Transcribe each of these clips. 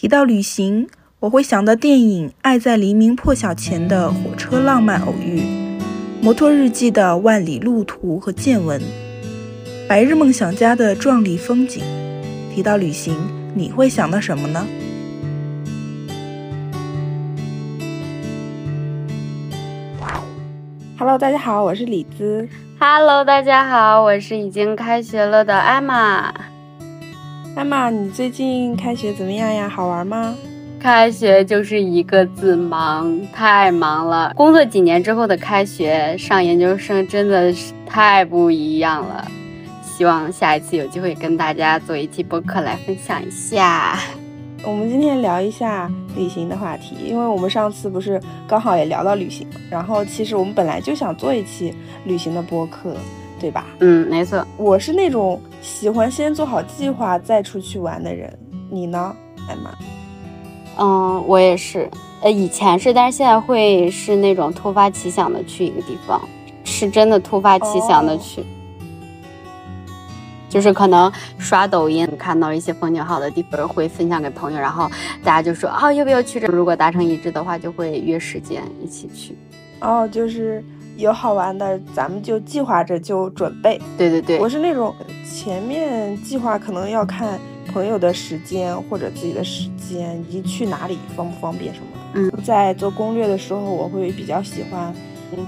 提到旅行，我会想到电影《爱在黎明破晓前》的火车浪漫偶遇，《摩托日记》的万里路途和见闻，《白日梦想家》的壮丽风景。提到旅行，你会想到什么呢？Hello，大家好，我是李子。Hello，大家好，我是已经开学了的艾玛。艾玛，你最近开学怎么样呀？好玩吗？开学就是一个字忙，太忙了。工作几年之后的开学，上研究生真的是太不一样了。希望下一次有机会跟大家做一期播客来分享一下。我们今天聊一下旅行的话题，因为我们上次不是刚好也聊到旅行，然后其实我们本来就想做一期旅行的播客。对吧？嗯，没错。我是那种喜欢先做好计划再出去玩的人。你呢，艾玛？嗯，我也是。呃，以前是，但是现在会是那种突发奇想的去一个地方，是真的突发奇想的去。就是可能刷抖音看到一些风景好的地方，会分享给朋友，然后大家就说啊，要不要去这？如果达成一致的话，就会约时间一起去。哦，就是。有好玩的，咱们就计划着就准备。对对对，我是那种前面计划可能要看朋友的时间或者自己的时间，以及去哪里方不方便什么的。嗯，在做攻略的时候，我会比较喜欢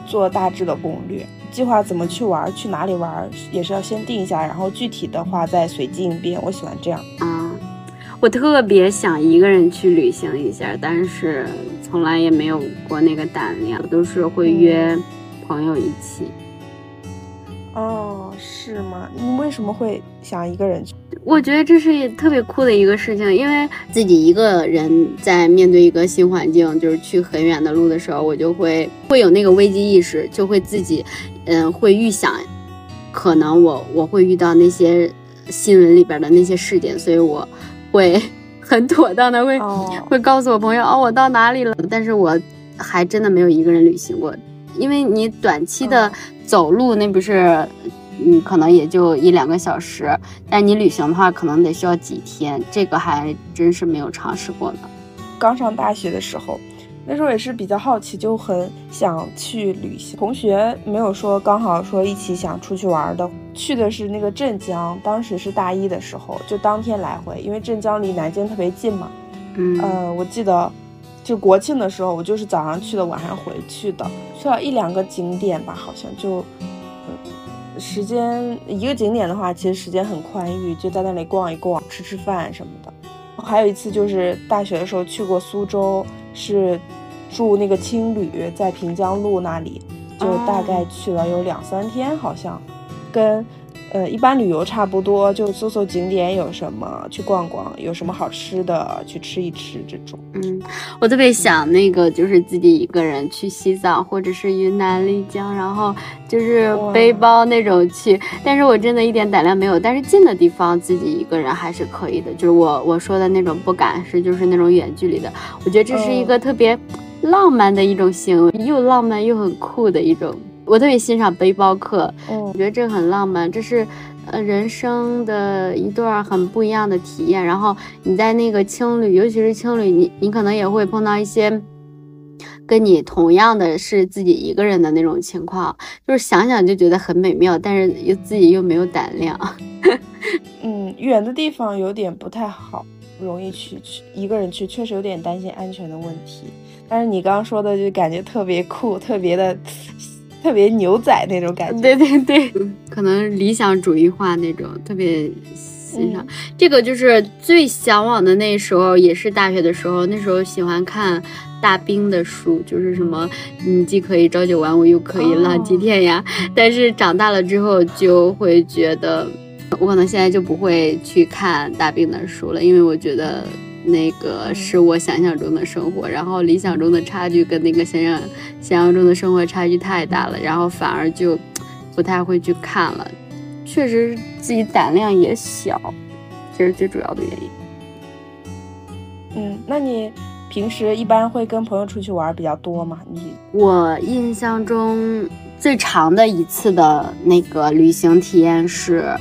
做大致的攻略，计划怎么去玩，去哪里玩也是要先定一下，然后具体的话再随机应变。我喜欢这样。啊，我特别想一个人去旅行一下，但是从来也没有过那个胆量，都是会约。朋友一起，哦，是吗？你为什么会想一个人去？我觉得这是特别酷的一个事情，因为自己一个人在面对一个新环境，就是去很远的路的时候，我就会会有那个危机意识，就会自己，嗯，会预想，可能我我会遇到那些新闻里边的那些事件，所以我会很妥当的会会告诉我朋友，哦，我到哪里了？但是我还真的没有一个人旅行过。因为你短期的走路，那不是，嗯，可能也就一两个小时，但你旅行的话，可能得需要几天，这个还真是没有尝试过呢。刚上大学的时候，那时候也是比较好奇，就很想去旅行。同学没有说刚好说一起想出去玩的，去的是那个镇江，当时是大一的时候，就当天来回，因为镇江离南京特别近嘛。嗯，呃，我记得。就国庆的时候，我就是早上去的，晚上回去的，去了一两个景点吧，好像就，嗯时间一个景点的话，其实时间很宽裕，就在那里逛一逛，吃吃饭什么的。还有一次就是大学的时候去过苏州，是住那个青旅，在平江路那里，就大概去了有两三天，好像，跟。呃，一般旅游差不多，就搜搜景点有什么，去逛逛，有什么好吃的，去吃一吃这种。嗯，我特别想那个，就是自己一个人去西藏或者是云南丽江，然后就是背包那种去。但是我真的一点胆量没有。但是近的地方自己一个人还是可以的。就是我我说的那种不敢是就是那种远距离的。我觉得这是一个特别浪漫的一种行为，又浪漫又很酷的一种。我特别欣赏背包客，我觉得这很浪漫，这是呃人生的一段很不一样的体验。然后你在那个青旅，尤其是青旅，你你可能也会碰到一些跟你同样的是自己一个人的那种情况，就是想想就觉得很美妙，但是又自己又没有胆量。嗯，远的地方有点不太好，容易去去一个人去，确实有点担心安全的问题。但是你刚刚说的就感觉特别酷，特别的。特别牛仔那种感觉，对对对，可能理想主义化那种，特别欣赏。这个就是最向往的那时候，也是大学的时候。那时候喜欢看大兵的书，就是什么，你既可以朝九晚五，又可以浪迹天涯。但是长大了之后，就会觉得，我可能现在就不会去看大兵的书了，因为我觉得。那个是我想象中的生活，然后理想中的差距跟那个想象想象中的生活差距太大了，然后反而就不太会去看了。确实自己胆量也小，这是最主要的原因。嗯，那你平时一般会跟朋友出去玩比较多吗？你我印象中最长的一次的那个旅行体验是。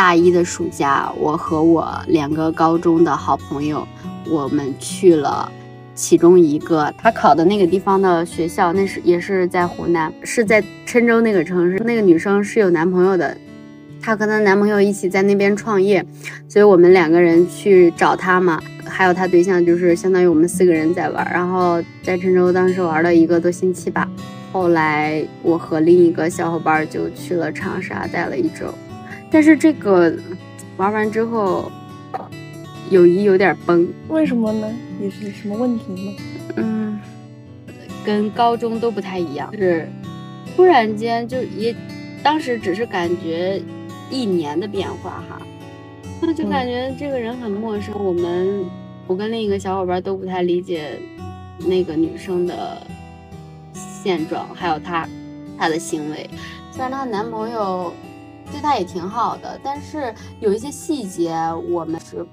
大一的暑假，我和我两个高中的好朋友，我们去了其中一个他考的那个地方的学校，那是也是在湖南，是在郴州那个城市。那个女生是有男朋友的，她和她男朋友一起在那边创业，所以我们两个人去找她嘛，还有她对象，就是相当于我们四个人在玩。然后在郴州当时玩了一个多星期吧。后来我和另一个小伙伴就去了长沙，待了一周。但是这个玩完之后，友谊有点崩。为什么呢？也是什么问题吗？嗯，跟高中都不太一样，是突然间就也，当时只是感觉一年的变化哈，那就感觉这个人很陌生。我们我跟另一个小伙伴都不太理解那个女生的现状，还有她她的行为。虽然她男朋友。对他也挺好的，但是有一些细节我们是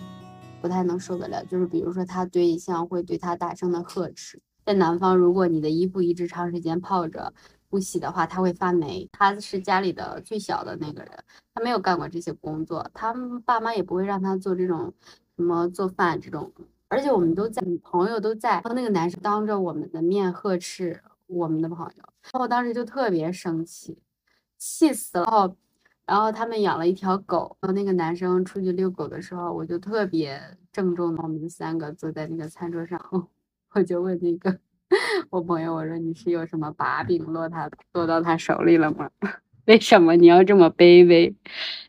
不太能受得了，就是比如说他对象会对他大声的呵斥。在南方，如果你的衣服一直长时间泡着不洗的话，它会发霉。他是家里的最小的那个人，他没有干过这些工作，他爸妈也不会让他做这种什么做饭这种。而且我们都在，朋友都在，然后那个男生当着我们的面呵斥我们的朋友，然后我当时就特别生气，气死了。然后他们养了一条狗，然后那个男生出去遛狗的时候，我就特别郑重的，我们三个坐在那个餐桌上，我就问那个我朋友，我说你是有什么把柄落他落到他手里了吗？为什么你要这么卑微？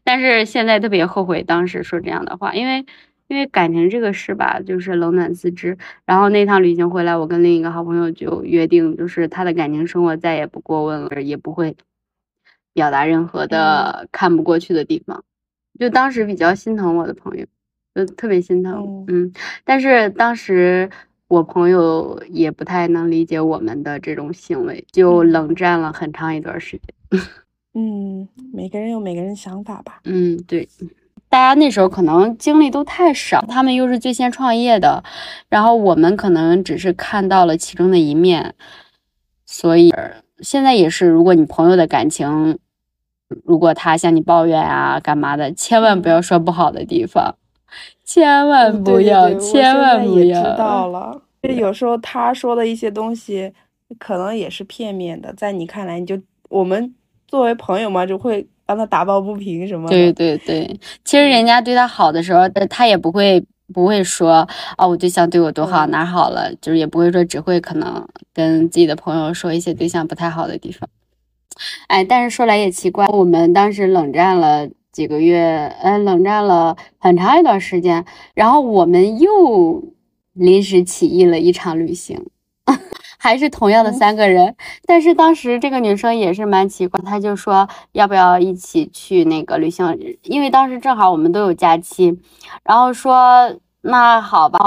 但是现在特别后悔当时说这样的话，因为因为感情这个事吧，就是冷暖自知。然后那趟旅行回来，我跟另一个好朋友就约定，就是他的感情生活再也不过问了，也不会。表达任何的看不过去的地方，就当时比较心疼我的朋友，就特别心疼，嗯。但是当时我朋友也不太能理解我们的这种行为，就冷战了很长一段时间。嗯，每个人有每个人想法吧。嗯，对。大家那时候可能经历都太少，他们又是最先创业的，然后我们可能只是看到了其中的一面，所以现在也是，如果你朋友的感情。如果他向你抱怨啊，干嘛的，千万不要说不好的地方，千万不要，千万不要。知道了，就有时候他说的一些东西，可能也是片面的，在你看来，你就我们作为朋友嘛，就会帮他打抱不平什么的。对对对，其实人家对他好的时候，他也不会不会说啊，我对象对我多好，哪好了，就是也不会说，只会可能跟自己的朋友说一些对象不太好的地方。哎，但是说来也奇怪，我们当时冷战了几个月，嗯，冷战了很长一段时间，然后我们又临时起意了一场旅行，还是同样的三个人，但是当时这个女生也是蛮奇怪，她就说要不要一起去那个旅行，因为当时正好我们都有假期，然后说那好吧。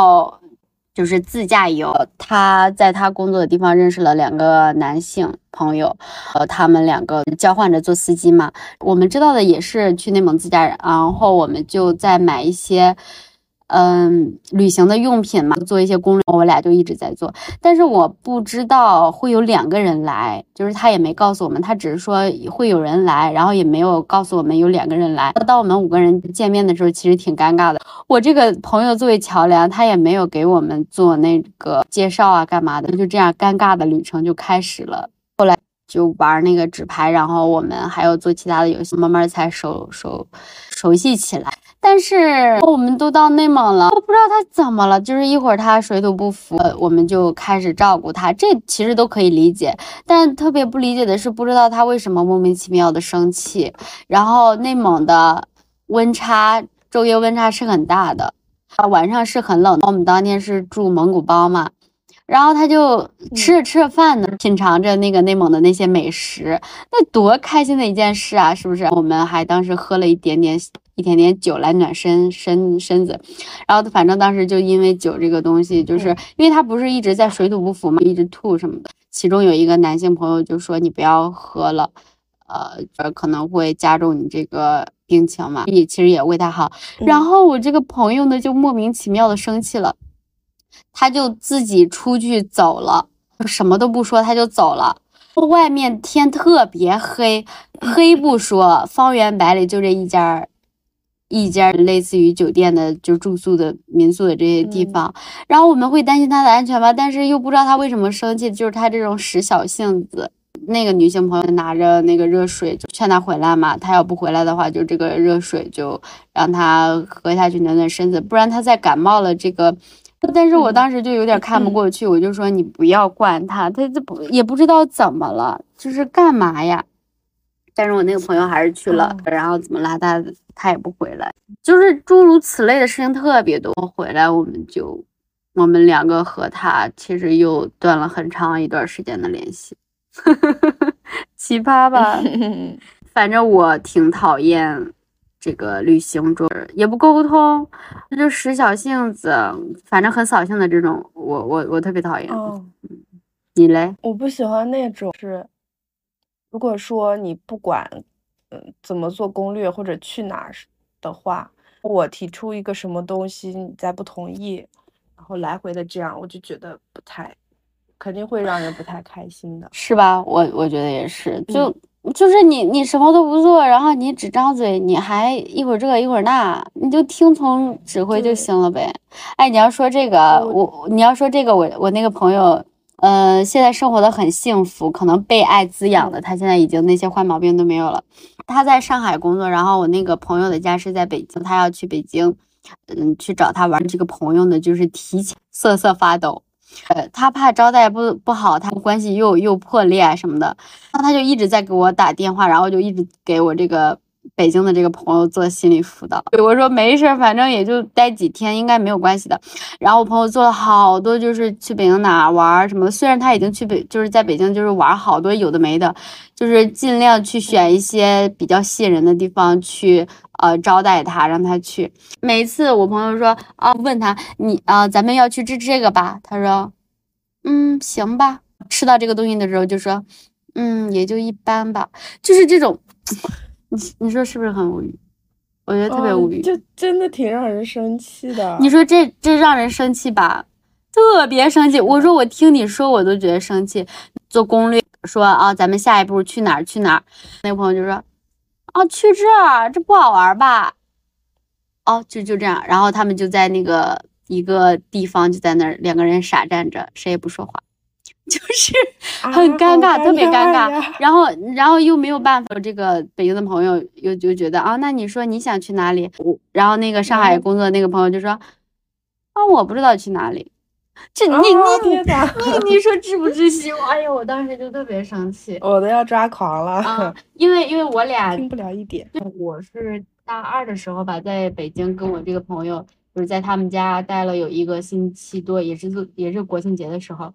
就是自驾游，她在她工作的地方认识了两个男性朋友，呃，他们两个交换着做司机嘛。我们知道的也是去内蒙自驾，然后我们就在买一些。嗯，旅行的用品嘛，做一些攻略，我俩就一直在做。但是我不知道会有两个人来，就是他也没告诉我们，他只是说会有人来，然后也没有告诉我们有两个人来。当我们五个人见面的时候，其实挺尴尬的。我这个朋友作为桥梁，他也没有给我们做那个介绍啊，干嘛的？就这样尴尬的旅程就开始了。就玩那个纸牌，然后我们还有做其他的游戏，慢慢才熟熟熟悉起来。但是我们都到内蒙了，我不知道他怎么了，就是一会儿他水土不服，我们就开始照顾他，这其实都可以理解。但特别不理解的是，不知道他为什么莫名其妙的生气。然后内蒙的温差，昼夜温差是很大的，啊，晚上是很冷。我们当天是住蒙古包嘛，然后他就吃着吃着饭呢，品尝着那个内蒙的那些美食，那多开心的一件事啊，是不是？我们还当时喝了一点点。一点点酒来暖身身身子，然后反正当时就因为酒这个东西，就是因为他不是一直在水土不服嘛，一直吐什么的。其中有一个男性朋友就说：“你不要喝了，呃，可能会加重你这个病情嘛。”也其实也为他好。然后我这个朋友呢，就莫名其妙的生气了，他就自己出去走了，什么都不说，他就走了。外面天特别黑，黑不说，方圆百里就这一家。一家类似于酒店的就住宿的民宿的这些地方，然后我们会担心他的安全吧，但是又不知道他为什么生气，就是他这种使小性子。那个女性朋友拿着那个热水就劝他回来嘛，他要不回来的话，就这个热水就让他喝下去暖暖身子，不然他再感冒了这个。但是我当时就有点看不过去，我就说你不要惯他，他这不也不知道怎么了，就是干嘛呀？但是我那个朋友还是去了，然后怎么拉他，他也不回来，就是诸如此类的事情特别多。回来我们就，我们两个和他其实又断了很长一段时间的联系，奇葩吧？反正我挺讨厌这个旅行中也不沟通，那就使小性子，反正很扫兴的这种，我我我特别讨厌。你嘞？我不喜欢那种是。如果说你不管，嗯，怎么做攻略或者去哪儿的话，我提出一个什么东西，你再不同意，然后来回的这样，我就觉得不太，肯定会让人不太开心的，是吧？我我觉得也是，就就是你你什么都不做，然后你只张嘴，你还一会儿这一会儿那，你就听从指挥就行了呗。哎，你要说这个，我你要说这个，我我那个朋友。呃，现在生活的很幸福，可能被爱滋养的，他现在已经那些坏毛病都没有了。他在上海工作，然后我那个朋友的家是在北京，他要去北京，嗯，去找他玩。这个朋友呢，就是提前瑟瑟发抖，呃，他怕招待不不好，他们关系又又破裂什么的，那他就一直在给我打电话，然后就一直给我这个。北京的这个朋友做心理辅导，我说没事，反正也就待几天，应该没有关系的。然后我朋友做了好多，就是去北京哪玩什么。虽然他已经去北，就是在北京就是玩好多有的没的，就是尽量去选一些比较吸引人的地方去，呃，招待他，让他去。每次我朋友说啊，问他你啊，咱们要去吃这个吧？他说，嗯，行吧。吃到这个东西的时候就说，嗯，也就一般吧。就是这种。你你说是不是很无语？我觉得特别无语，就真的挺让人生气的。你说这这让人生气吧？特别生气。我说我听你说我都觉得生气。做攻略说啊，咱们下一步去哪儿去哪儿？那个朋友就说啊，去这儿，这不好玩吧？哦，就就这样。然后他们就在那个一个地方，就在那儿两个人傻站着，谁也不说话。就是很尴尬，特别尴尬，然后，然后又没有办法。这个北京的朋友又就觉得啊，那你说你想去哪里？然后那个上海工作的那个朋友就说啊，我不知道去哪里。这你你你你说窒不窒息？哎呀，我当时就特别生气，我都要抓狂了。因为因为我俩听不了一点。我是大二的时候吧，在北京跟我这个朋友，就是在他们家待了有一个星期多，也是也是国庆节的时候。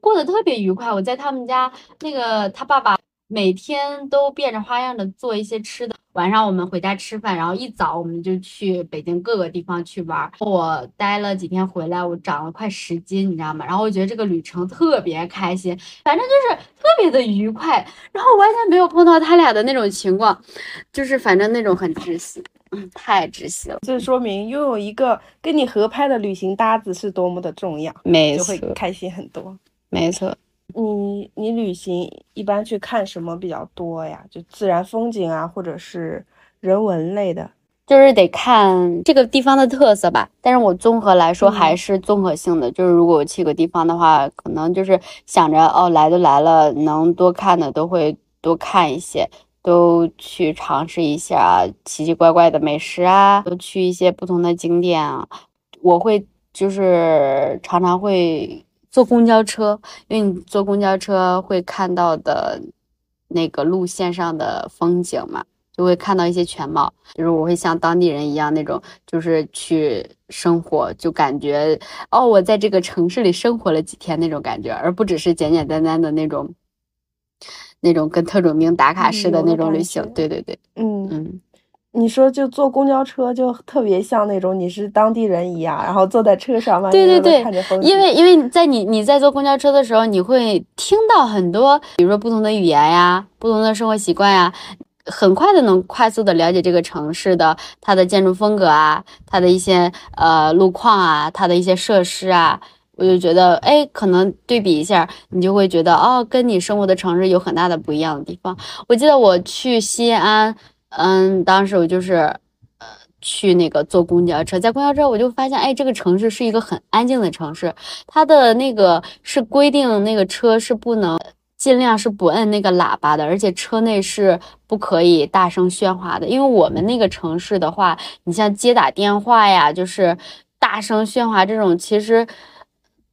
过得特别愉快。我在他们家，那个他爸爸每天都变着花样的做一些吃的。晚上我们回家吃饭，然后一早我们就去北京各个地方去玩。我待了几天回来，我长了快十斤，你知道吗？然后我觉得这个旅程特别开心，反正就是特别的愉快。然后完全没有碰到他俩的那种情况，就是反正那种很窒息，嗯，太窒息了。这说明拥有一个跟你合拍的旅行搭子是多么的重要，没错，就会开心很多。没错，你你旅行一般去看什么比较多呀？就自然风景啊，或者是人文类的，就是得看这个地方的特色吧。但是我综合来说还是综合性的，就是如果我去个地方的话，可能就是想着哦，来都来了，能多看的都会多看一些，都去尝试一下奇奇怪怪的美食啊，都去一些不同的景点啊。我会就是常常会。坐公交车，因为你坐公交车会看到的那个路线上的风景嘛，就会看到一些全貌。就是我会像当地人一样那种，就是去生活，就感觉哦，我在这个城市里生活了几天那种感觉，而不只是简简单单的那种，那种跟特种兵打卡式的那种旅行。对对对，嗯嗯。你说就坐公交车就特别像那种你是当地人一样，然后坐在车上嘛，对对对，因为因为在你你在坐公交车的时候，你会听到很多，比如说不同的语言呀，不同的生活习惯呀，很快的能快速的了解这个城市的它的建筑风格啊，它的一些呃路况啊，它的一些设施啊，我就觉得哎，可能对比一下，你就会觉得哦，跟你生活的城市有很大的不一样的地方。我记得我去西安。嗯，当时我就是，呃，去那个坐公交车，在公交车我就发现，哎，这个城市是一个很安静的城市，它的那个是规定那个车是不能尽量是不摁那个喇叭的，而且车内是不可以大声喧哗的，因为我们那个城市的话，你像接打电话呀，就是大声喧哗这种，其实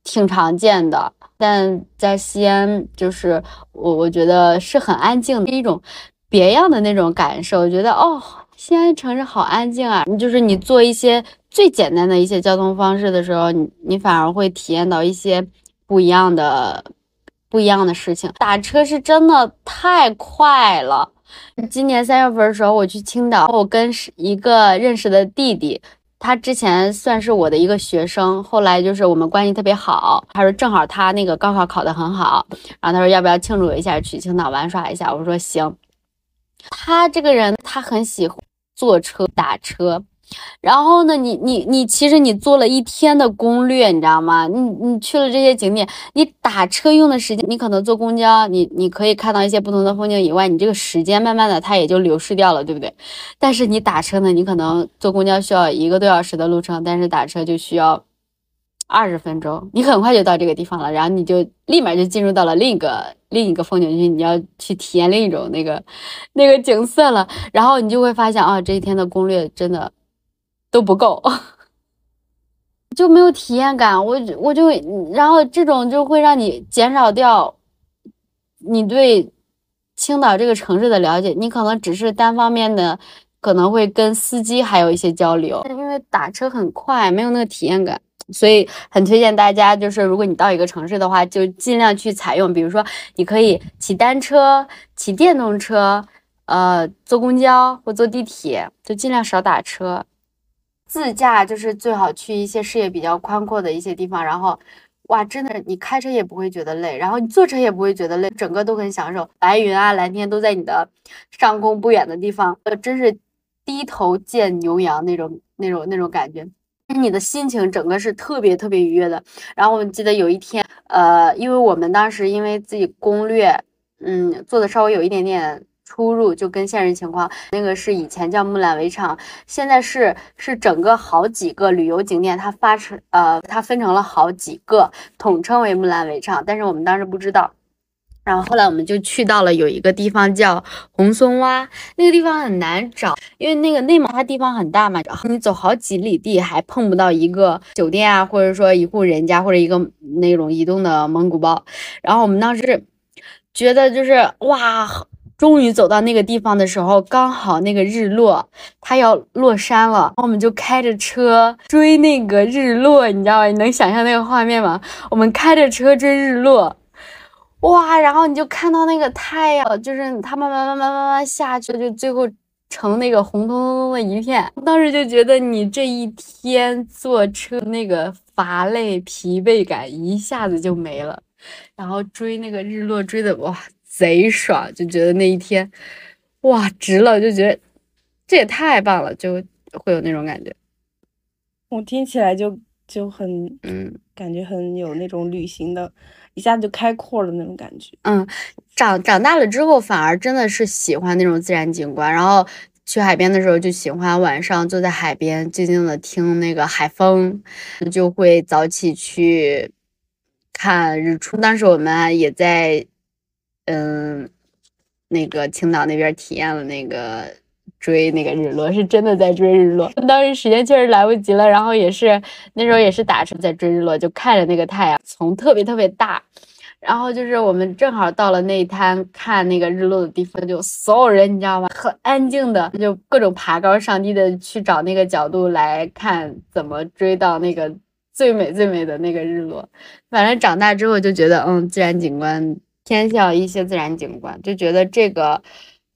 挺常见的，但在西安就是我我觉得是很安静的一种别样的那种感受，觉得哦。西安城市好安静啊！你就是你做一些最简单的一些交通方式的时候，你你反而会体验到一些不一样的不一样的事情。打车是真的太快了。今年三月份的时候，我去青岛，我跟一个认识的弟弟，他之前算是我的一个学生，后来就是我们关系特别好。他说正好他那个高考考得很好，然后他说要不要庆祝一下，去青岛玩耍一下？我说行。他这个人，他很喜欢。坐车打车，然后呢，你你你，其实你做了一天的攻略，你知道吗？你你去了这些景点，你打车用的时间，你可能坐公交，你你可以看到一些不同的风景以外，你这个时间慢慢的它也就流逝掉了，对不对？但是你打车呢，你可能坐公交需要一个多小时的路程，但是打车就需要。二十分钟，你很快就到这个地方了，然后你就立马就进入到了另一个另一个风景区，你要去体验另一种那个那个景色了，然后你就会发现啊，这一天的攻略真的都不够，就没有体验感。我我就然后这种就会让你减少掉你对青岛这个城市的了解，你可能只是单方面的可能会跟司机还有一些交流，因为打车很快，没有那个体验感。所以很推荐大家，就是如果你到一个城市的话，就尽量去采用，比如说你可以骑单车、骑电动车，呃，坐公交或坐地铁，就尽量少打车。自驾就是最好去一些视野比较宽阔的一些地方，然后，哇，真的你开车也不会觉得累，然后你坐车也不会觉得累，整个都很享受。白云啊，蓝天都在你的上空不远的地方，呃，真是低头见牛羊那种那种那种感觉。你的心情整个是特别特别愉悦的。然后我记得有一天，呃，因为我们当时因为自己攻略，嗯，做的稍微有一点点出入，就跟现实情况，那个是以前叫木兰围场，现在是是整个好几个旅游景点，它发成呃，它分成了好几个，统称为木兰围场，但是我们当时不知道。然后后来我们就去到了有一个地方叫红松洼，那个地方很难找，因为那个内蒙它地方很大嘛，你走好几里地还碰不到一个酒店啊，或者说一户人家或者一个那种移动的蒙古包。然后我们当时觉得就是哇，终于走到那个地方的时候，刚好那个日落它要落山了，然后我们就开着车追那个日落，你知道吧？你能想象那个画面吗？我们开着车追日落。哇，然后你就看到那个太阳，就是它慢慢慢慢慢慢下去，就最后成那个红彤彤彤的一片。当时就觉得你这一天坐车那个乏累疲惫感一下子就没了，然后追那个日落追的哇贼爽，就觉得那一天哇值了，就觉得这也太棒了，就会有那种感觉。我听起来就就很嗯，感觉很有那种旅行的。一下子就开阔了那种感觉。嗯，长长大了之后，反而真的是喜欢那种自然景观。然后去海边的时候，就喜欢晚上坐在海边，静静的听那个海风，就会早起去看日出。当时我们也在，嗯，那个青岛那边体验了那个。追那个日落是真的在追日落，当时时间确实来不及了，然后也是那时候也是打车在追日落，就看着那个太阳从特别特别大，然后就是我们正好到了那一滩看那个日落的地方，就所有人你知道吗？很安静的，就各种爬高上低的去找那个角度来看怎么追到那个最美最美的那个日落。反正长大之后就觉得，嗯，自然景观偏向一些自然景观，就觉得这个。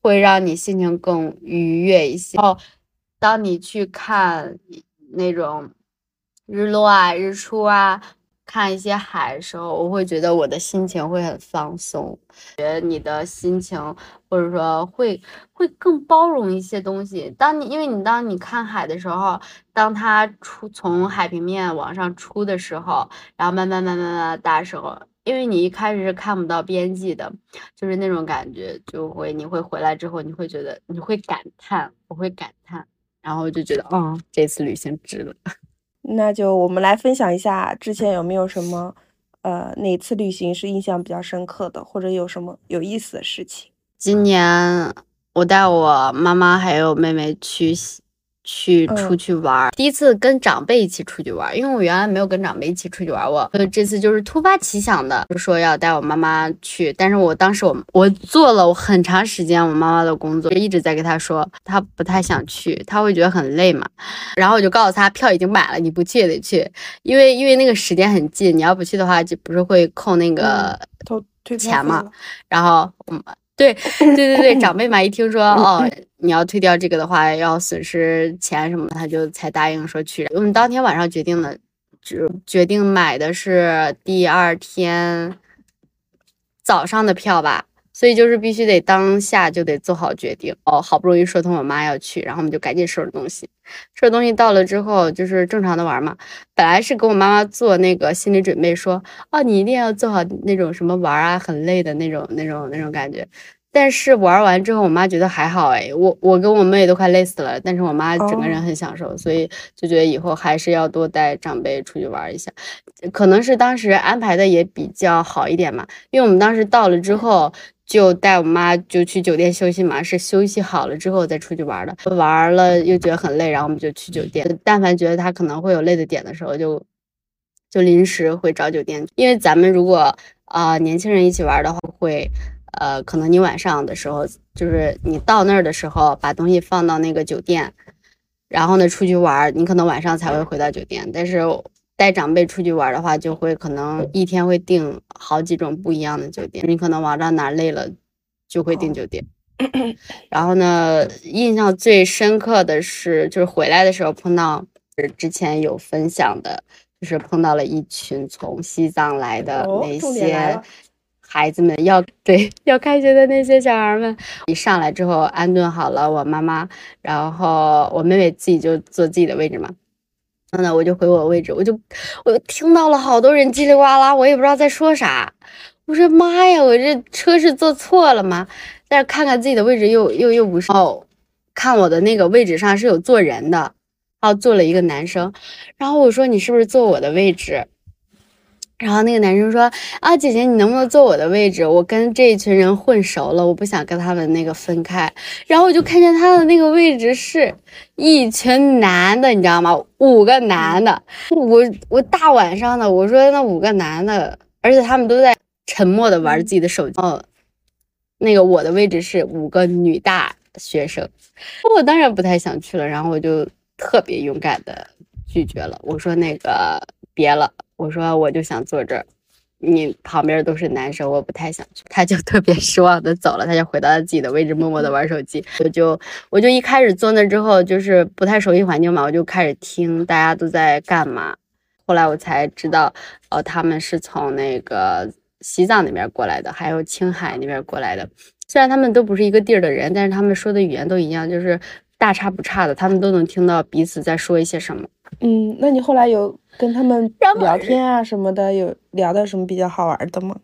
会让你心情更愉悦一些。哦，当你去看那种日落啊、日出啊，看一些海的时候，我会觉得我的心情会很放松，觉得你的心情或者说会会更包容一些东西。当你因为你当你看海的时候，当它出从海平面往上出的时候，然后慢慢慢慢慢慢大时候。因为你一开始是看不到边际的，就是那种感觉，就会你会回来之后，你会觉得你会感叹，我会感叹，然后就觉得，哦，这次旅行值了。那就我们来分享一下，之前有没有什么，呃，哪次旅行是印象比较深刻的，或者有什么有意思的事情？今年我带我妈妈还有妹妹去。去出去玩，第一次跟长辈一起出去玩，因为我原来没有跟长辈一起出去玩过，所以这次就是突发奇想的，就说要带我妈妈去。但是我当时我我做了我很长时间我妈妈的工作，一直在跟她说，她不太想去，她会觉得很累嘛。然后我就告诉她，票已经买了，你不去也得去，因为因为那个时间很近，你要不去的话，就不是会扣那个钱嘛。然后嗯。对 对对对，长辈嘛，一听说哦，你要退掉这个的话，要损失钱什么的，他就才答应说去。我们当天晚上决定的，就决定买的是第二天早上的票吧。所以就是必须得当下就得做好决定哦，好不容易说通我妈要去，然后我们就赶紧收拾东西。收拾东西到了之后，就是正常的玩嘛。本来是给我妈妈做那个心理准备，说哦，你一定要做好那种什么玩啊，很累的那种、那种、那种感觉。但是玩完之后，我妈觉得还好哎，我我跟我妹都快累死了，但是我妈整个人很享受，所以就觉得以后还是要多带长辈出去玩一下。可能是当时安排的也比较好一点嘛，因为我们当时到了之后就带我妈就去酒店休息嘛，是休息好了之后再出去玩的。玩了又觉得很累，然后我们就去酒店。但凡觉得她可能会有累的点的时候，就就临时会找酒店，因为咱们如果啊年轻人一起玩的话会。呃，可能你晚上的时候，就是你到那儿的时候，把东西放到那个酒店，然后呢出去玩，你可能晚上才会回到酒店。但是带长辈出去玩的话，就会可能一天会订好几种不一样的酒店。你可能玩到哪累了，就会订酒店。然后呢，印象最深刻的是，就是回来的时候碰到，之前有分享的，就是碰到了一群从西藏来的那些。孩子们要对要开学的那些小孩们，一上来之后安顿好了我妈妈，然后我妹妹自己就坐自己的位置嘛，呢我就回我位置，我就我听到了好多人叽里呱啦，我也不知道在说啥，我说妈呀，我这车是坐错了吗？但是看看自己的位置又又又不是哦，看我的那个位置上是有坐人的，哦坐了一个男生，然后我说你是不是坐我的位置？然后那个男生说：“啊，姐姐，你能不能坐我的位置？我跟这一群人混熟了，我不想跟他们那个分开。”然后我就看见他的那个位置是一群男的，你知道吗？五个男的，我我大晚上的，我说那五个男的，而且他们都在沉默的玩自己的手机。哦，那个我的位置是五个女大学生，我当然不太想去了。然后我就特别勇敢的拒绝了，我说那个别了。我说我就想坐这儿，你旁边都是男生，我不太想去。他就特别失望的走了，他就回到了自己的位置，默默的玩手机。我就我就一开始坐那之后，就是不太熟悉环境嘛，我就开始听大家都在干嘛。后来我才知道，哦，他们是从那个西藏那边过来的，还有青海那边过来的。虽然他们都不是一个地儿的人，但是他们说的语言都一样，就是大差不差的，他们都能听到彼此在说一些什么。嗯，那你后来有跟他们聊天啊什么的，有聊到什么比较好玩的吗？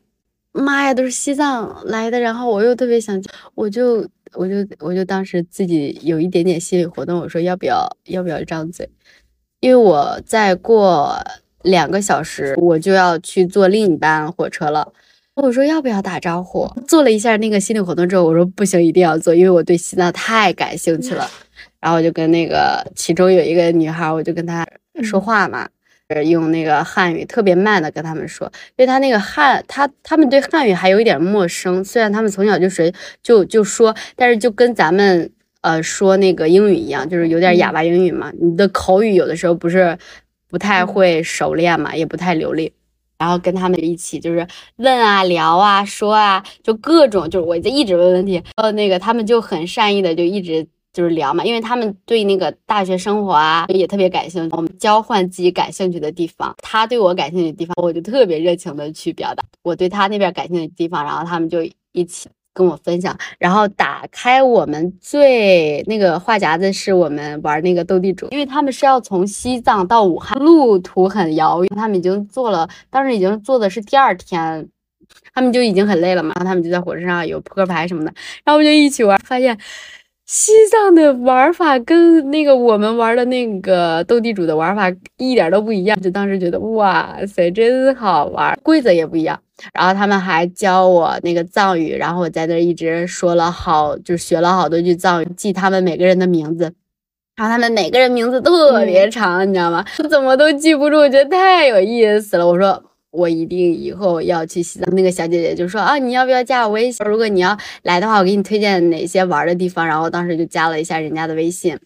妈呀，都是西藏来的，然后我又特别想，我就我就我就当时自己有一点点心理活动，我说要不要要不要张嘴，因为我再过两个小时我就要去坐另一班火车了，我说要不要打招呼？做了一下那个心理活动之后，我说不行，一定要做，因为我对西藏太感兴趣了。然后我就跟那个其中有一个女孩，我就跟她说话嘛，用那个汉语特别慢的跟他们说，因为他那个汉，他他们对汉语还有一点陌生，虽然他们从小就学就就说，但是就跟咱们呃说那个英语一样，就是有点哑巴英语嘛。你的口语有的时候不是不太会熟练嘛，也不太流利。然后跟他们一起就是问啊、聊啊、说啊，就各种就是我就一直问问题，然后，那个他们就很善意的就一直。就是聊嘛，因为他们对那个大学生活啊也特别感兴趣，我们交换自己感兴趣的地方，他对我感兴趣的地方，我就特别热情的去表达我对他那边感兴趣的地方，然后他们就一起跟我分享，然后打开我们最那个话匣子是我们玩那个斗地主，因为他们是要从西藏到武汉，路途很遥远，他们已经坐了，当时已经坐的是第二天，他们就已经很累了嘛，然后他们就在火车上有扑克牌什么的，然后我们就一起玩，发现。西藏的玩法跟那个我们玩的那个斗地主的玩法一点都不一样，就当时觉得哇塞，真好玩，规则也不一样。然后他们还教我那个藏语，然后我在那一直说了好，就学了好多句藏语，记他们每个人的名字。然后他们每个人名字特别长，你知道吗？怎么都记不住，我觉得太有意思了。我说。我一定以后要去西藏。那个小姐姐就说啊，你要不要加我微信？如果你要来的话，我给你推荐哪些玩的地方。然后当时就加了一下人家的微信。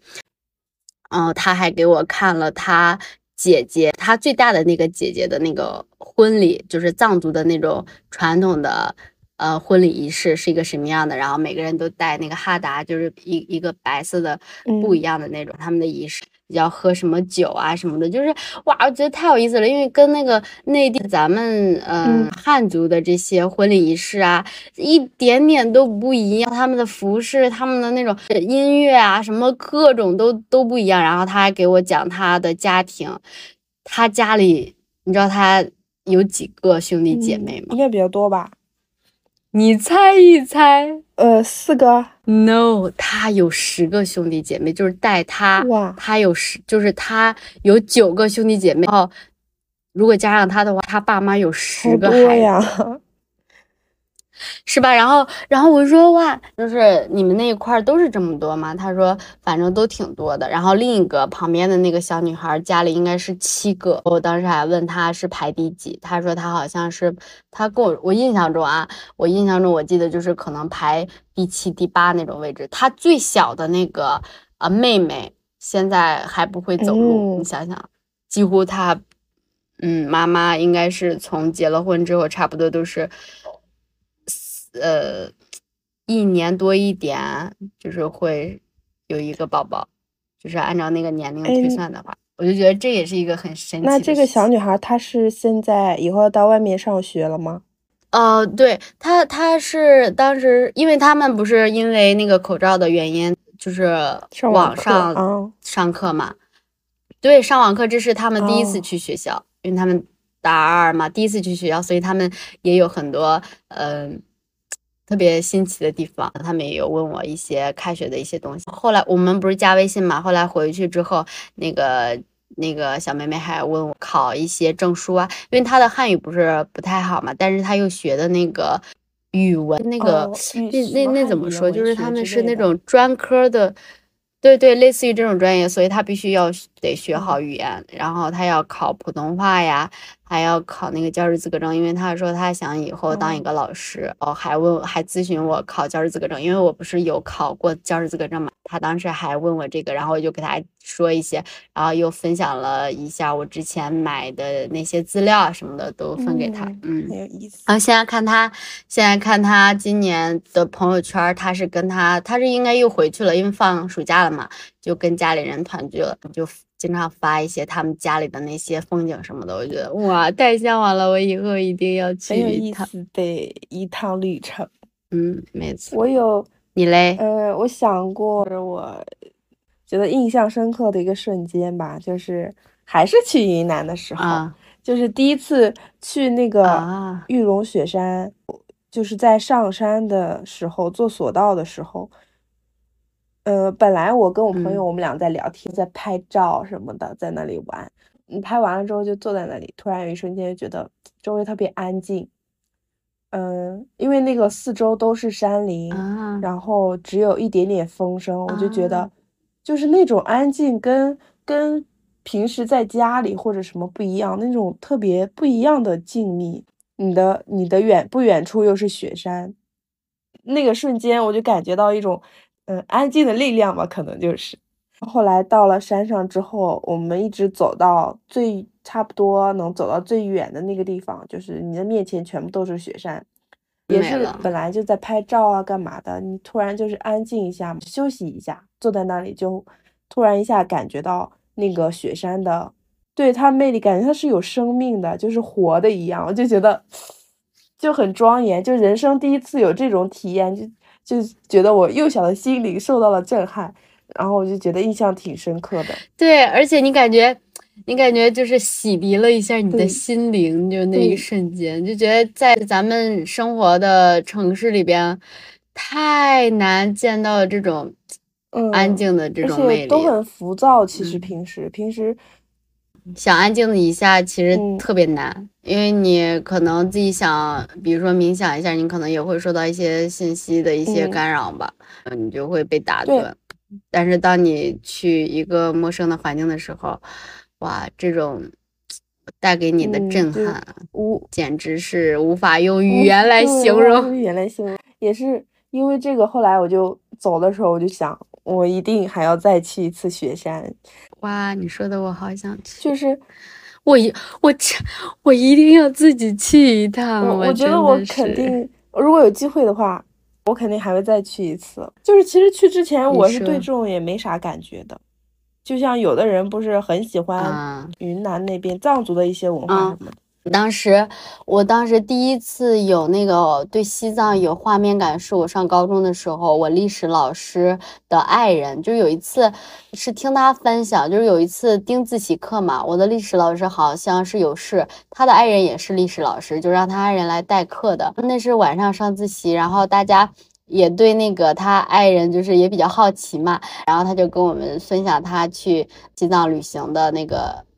然后他还给我看了他姐姐，他最大的那个姐姐的那个婚礼，就是藏族的那种传统的呃婚礼仪式是一个什么样的。然后每个人都带那个哈达，就是一一个白色的不一样的那种他们的仪式。要喝什么酒啊什么的，就是哇，我觉得太有意思了。因为跟那个内地咱们嗯汉族的这些婚礼仪式啊，一点点都不一样。他们的服饰、他们的那种音乐啊，什么各种都都不一样。然后他还给我讲他的家庭，他家里你知道他有几个兄弟姐妹吗？应该比较多吧。你猜一猜，呃，四个？No，他有十个兄弟姐妹，就是带他，哇，他有十，就是他有九个兄弟姐妹。然后，如果加上他的话，他爸妈有十个孩子。是吧？然后，然后我说哇，就是你们那一块都是这么多吗？他说反正都挺多的。然后另一个旁边的那个小女孩家里应该是七个。我当时还问她是排第几，她说她好像是她跟我我印象中啊，我印象中我记得就是可能排第七、第八那种位置。她最小的那个呃妹妹现在还不会走路，你想想，几乎她嗯妈妈应该是从结了婚之后差不多都是。呃，一年多一点，就是会有一个宝宝，就是按照那个年龄推算的话，我就觉得这也是一个很神奇。那这个小女孩她是现在以后要到外面上学了吗？呃，对，她她是当时，因为他们不是因为那个口罩的原因，就是网上上课嘛。对，上网课这是他们第一次去学校，因为他们大二嘛，第一次去学校，所以他们也有很多嗯。特别新奇的地方，他们也有问我一些开学的一些东西。后来我们不是加微信嘛？后来回去之后，那个那个小妹妹还问我考一些证书啊，因为她的汉语不是不太好嘛，但是她又学的那个语文，那个那那那怎么说？就是他们是那种专科的。对对，类似于这种专业，所以她必须要得学好语言，然后他要考普通话呀，还要考那个教师资格证，因为他说他想以后当一个老师。哦，还问还咨询我考教师资格证，因为我不是有考过教师资格证嘛。他当时还问我这个，然后我就给他说一些，然后又分享了一下我之前买的那些资料什么的，都分给他。嗯，很有意思。然后现在看他，现在看他今年的朋友圈，他是跟他，他是应该又回去了，因为放暑假了嘛，就跟家里人团聚了，就经常发一些他们家里的那些风景什么的。我觉得哇，太向往了，我以后一定要去一趟的一趟旅程。嗯，没错。我有。你嘞？呃，我想过，我觉得印象深刻的一个瞬间吧，就是还是去云南的时候，就是第一次去那个玉龙雪山，就是在上山的时候坐索道的时候，呃，本来我跟我朋友我们俩在聊天，在拍照什么的，在那里玩，你拍完了之后就坐在那里，突然有一瞬间觉得周围特别安静。嗯，因为那个四周都是山林，然后只有一点点风声，我就觉得，就是那种安静，跟跟平时在家里或者什么不一样，那种特别不一样的静谧。你的你的远不远处又是雪山，那个瞬间我就感觉到一种嗯安静的力量吧，可能就是。后来到了山上之后，我们一直走到最。差不多能走到最远的那个地方，就是你的面前全部都是雪山，也是本来就在拍照啊，干嘛的？你突然就是安静一下，休息一下，坐在那里就突然一下感觉到那个雪山的对它魅力，感觉它是有生命的，就是活的一样，我就觉得 就很庄严，就人生第一次有这种体验，就就觉得我幼小的心灵受到了震撼，然后我就觉得印象挺深刻的。对，而且你感觉。你感觉就是洗涤了一下你的心灵，就那一瞬间，就觉得在咱们生活的城市里边，太难见到这种安静的这种魅力，都很浮躁。其实平时平时想安静一下，其实特别难，因为你可能自己想，比如说冥想一下，你可能也会受到一些信息的一些干扰吧，嗯，你就会被打断。但是当你去一个陌生的环境的时候，哇，这种带给你的震撼，无简直是无法用语言来形容。语言来形容，也是因为这个，后来我就走的时候，我就想。我一定还要再去一次雪山，哇！你说的我好想去，就是 我一我我一定要自己去一趟。我觉得我肯定，如果有机会的话，我肯定还会再去一次。就是其实去之前，我是对这种也没啥感觉的。就像有的人不是很喜欢云南那边藏族的一些文化什么的。当时，我当时第一次有那个对西藏有画面感，是我上高中的时候，我历史老师的爱人，就有一次是听他分享，就是有一次丁自习课嘛，我的历史老师好像是有事，他的爱人也是历史老师，就让他爱人来代课的。那是晚上上自习，然后大家也对那个他爱人就是也比较好奇嘛，然后他就跟我们分享他去西藏旅行的那个。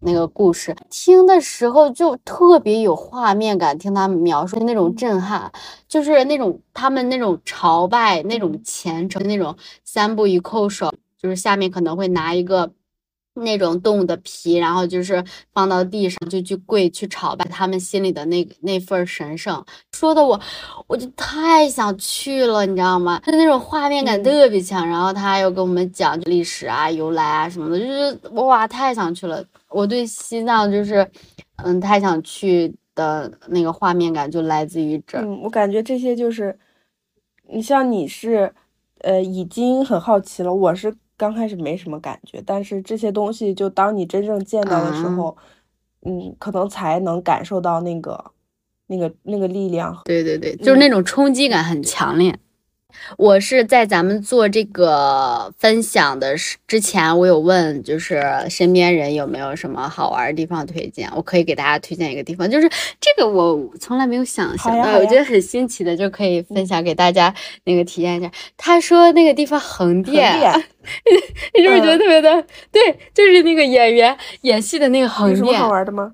那个故事听的时候就特别有画面感，听他描述那种震撼，就是那种他们那种朝拜、那种虔诚、那种三步一叩首，就是下面可能会拿一个。那种动物的皮，然后就是放到地上就去跪去朝拜他们心里的那那份神圣，说的我我就太想去了，你知道吗？就那种画面感特别强，然后他又跟我们讲历史啊、由来啊什么的，就是哇，太想去了。我对西藏就是嗯，太想去的那个画面感就来自于这。嗯，我感觉这些就是你像你是呃已经很好奇了，我是。刚开始没什么感觉，但是这些东西就当你真正见到的时候，嗯，可能才能感受到那个、那个、那个力量。对对对，就是那种冲击感很强烈。我是在咱们做这个分享的之前，我有问，就是身边人有没有什么好玩的地方推荐，我可以给大家推荐一个地方，就是这个我从来没有想想到，我觉得很新奇的，就可以分享给大家那个体验一下。他说那个地方横店，你是不是觉得特别的？对，就是那个演员演戏的那个横店。有什么好玩的吗？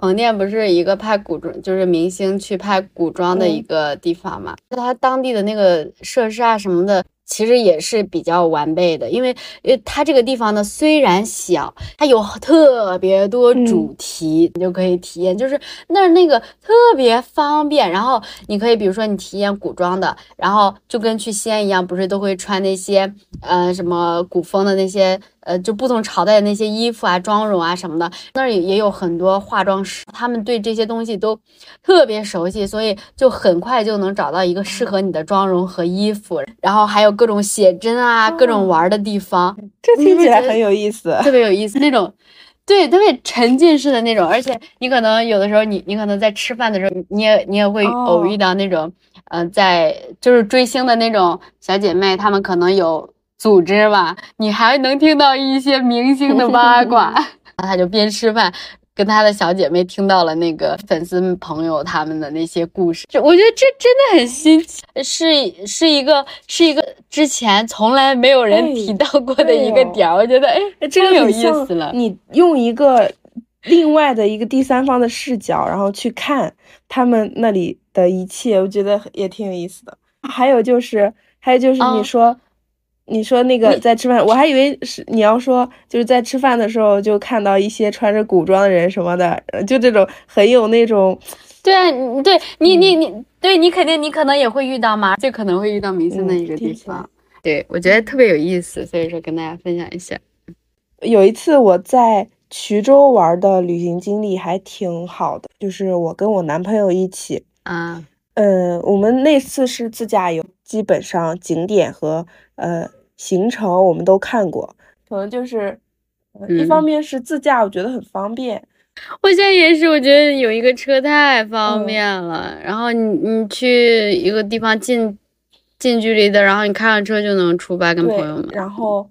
横店不是一个拍古装，就是明星去拍古装的一个地方嘛？它当地的那个设施啊什么的。其实也是比较完备的，因为呃，它这个地方呢虽然小，它有特别多主题，你就可以体验，就是那儿那个特别方便。然后你可以比如说你体验古装的，然后就跟去西安一样，不是都会穿那些呃什么古风的那些呃就不同朝代的那些衣服啊、妆容啊什么的。那儿也也有很多化妆师，他们对这些东西都特别熟悉，所以就很快就能找到一个适合你的妆容和衣服，然后还有。各种写真啊，各种玩的地方，这听起来很有意思，特别有意思那种，对，特别沉浸式的那种。而且你可能有的时候，你你可能在吃饭的时候，你也你也会偶遇到那种，嗯，在就是追星的那种小姐妹，她们可能有组织吧，你还能听到一些明星的八卦 然后他就边吃饭。跟她的小姐妹听到了那个粉丝朋友他们的那些故事，这我觉得这真的很新奇，是是一个是一个之前从来没有人提到过的一个点，我觉得哎，真有意思了。你用一个另外的一个第三方的视角，然后去看他们那里的一切，我觉得也挺有意思的。还有就是，还有就是你说。你说那个在吃饭，我还以为是你要说就是在吃饭的时候就看到一些穿着古装的人什么的，就这种很有那种，对啊，对你你你，对你肯定你可能也会遇到嘛，就可能会遇到明星的一个地方。对，我觉得特别有意思，所以说跟大家分享一下。有一次我在衢州玩的旅行经历还挺好的，就是我跟我男朋友一起啊，嗯，我们那次是自驾游，基本上景点和呃。行程我们都看过，可能就是一方面是自驾，我觉得很方便。我现在也是，我觉得有一个车太方便了。然后你你去一个地方近近距离的，然后你开上车就能出发，跟朋友们。然后